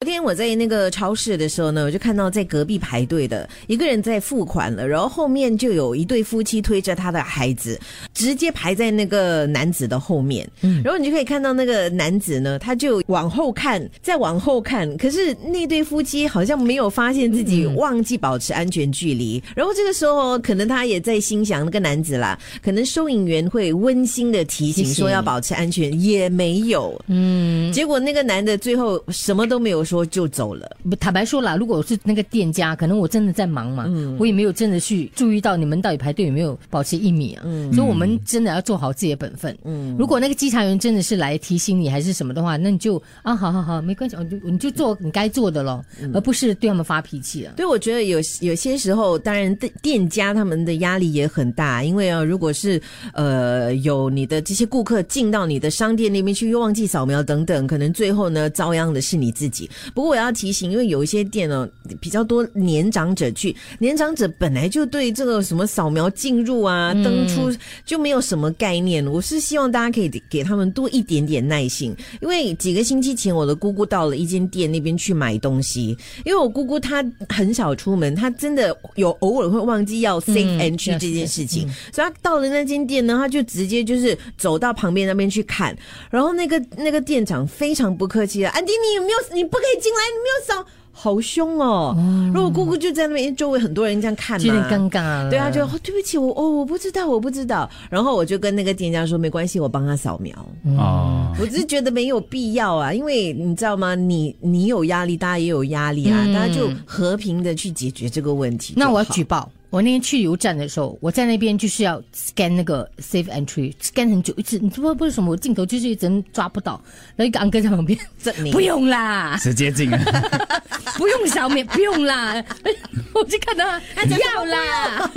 昨天我在那个超市的时候呢，我就看到在隔壁排队的一个人在付款了，然后后面就有一对夫妻推着他的孩子，直接排在那个男子的后面。嗯，然后你就可以看到那个男子呢，他就往后看，再往后看，可是那对夫妻好像没有发现自己忘记保持安全距离。然后这个时候，可能他也在心想那个男子啦，可能收银员会温馨的提醒说要保持安全，也没有。嗯，结果那个男的最后什么都没有。说就走了。坦白说啦，如果我是那个店家，可能我真的在忙嘛，我也没有真的去注意到你们到底排队有没有保持一米啊。所以，我们真的要做好自己的本分。嗯，如果那个稽查员真的是来提醒你还是什么的话，那你就啊，好好好，没关系，我就你就做你该做的咯，而不是对他们发脾气啊。对，我觉得有有些时候，当然店店家他们的压力也很大，因为啊，如果是呃有你的这些顾客进到你的商店那边去，又忘记扫描等等，可能最后呢遭殃的是你自己。不过我要提醒，因为有一些店呢比较多年长者去，年长者本来就对这个什么扫描进入啊、登出就没有什么概念。我是希望大家可以给他们多一点点耐心，因为几个星期前我的姑姑到了一间店那边去买东西，因为我姑姑她很少出门，她真的有偶尔会忘记要 safe entry 这件事情，所以她到了那间店呢，她就直接就是走到旁边那边去看，然后那个那个店长非常不客气的，安迪，你有没有？你不可以进来，你没有扫，好凶哦！如果姑姑就在那边，周围很多人这样看，有点尴尬。对啊，就对不起我哦，我不知道，我不知道。然后我就跟那个店家说，没关系，我帮他扫描。哦，我只是觉得没有必要啊，因为你知道吗？你你有压力，大家也有压力啊，大家就和平的去解决这个问题。那我要举报。我那天去油站的时候，我在那边就是要 scan 那个 safe entry，scan 很久一次，你知不知道为什么我镜头就是一直抓不到？那一个安哥在旁边，不用啦，直接进，不用扫描，不用啦，我就看到要啦。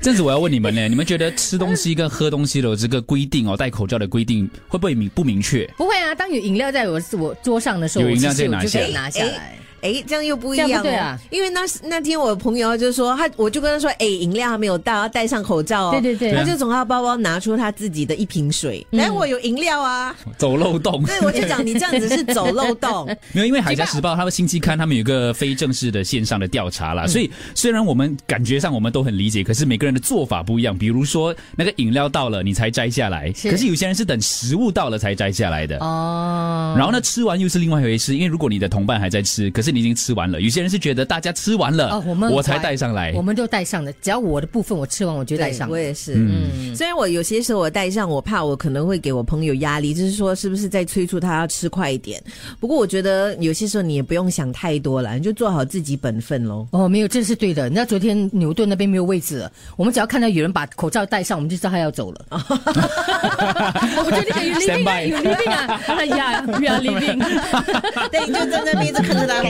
这样子我要问你们呢，你们觉得吃东西跟喝东西的这个规定哦，戴口罩的规定会不会明不明确？不会啊，当有饮料在我我桌上的时候，有饮料就拿下来。哎，这样又不一样对啊。因为那那天我朋友就说他，我就跟他说，哎，饮料还没有到，要戴上口罩哦。对对对，他就从他包包拿出他自己的一瓶水，哎，我有饮料啊，走漏洞。对，我就讲你这样子是走漏洞。没有，因为海峡时报他们星期刊他们有一个非正式的线上的调查啦，所以虽然我们感觉上我们都很理解，可是每个人的做法不一样。比如说那个饮料到了你才摘下来，可是有些人是等食物到了才摘下来的哦。然后呢，吃完又是另外一回事，因为如果你的同伴还在吃，可是你已经吃完了，有。些人是觉得大家吃完了，我们我才带上来，我们就带上的。只要我的部分我吃完，我就带上。我也是，嗯。虽然我有些时候我带上，我怕我可能会给我朋友压力，就是说是不是在催促他要吃快一点。不过我觉得有些时候你也不用想太多了，你就做好自己本分喽。哦，没有，这是对的。你知道昨天牛顿那边没有位置了，我们只要看到有人把口罩戴上，我们就知道他要走了。我觉得有 living 啊，有 living 啊，哎呀，不要 living。对，就在那边一直看着他。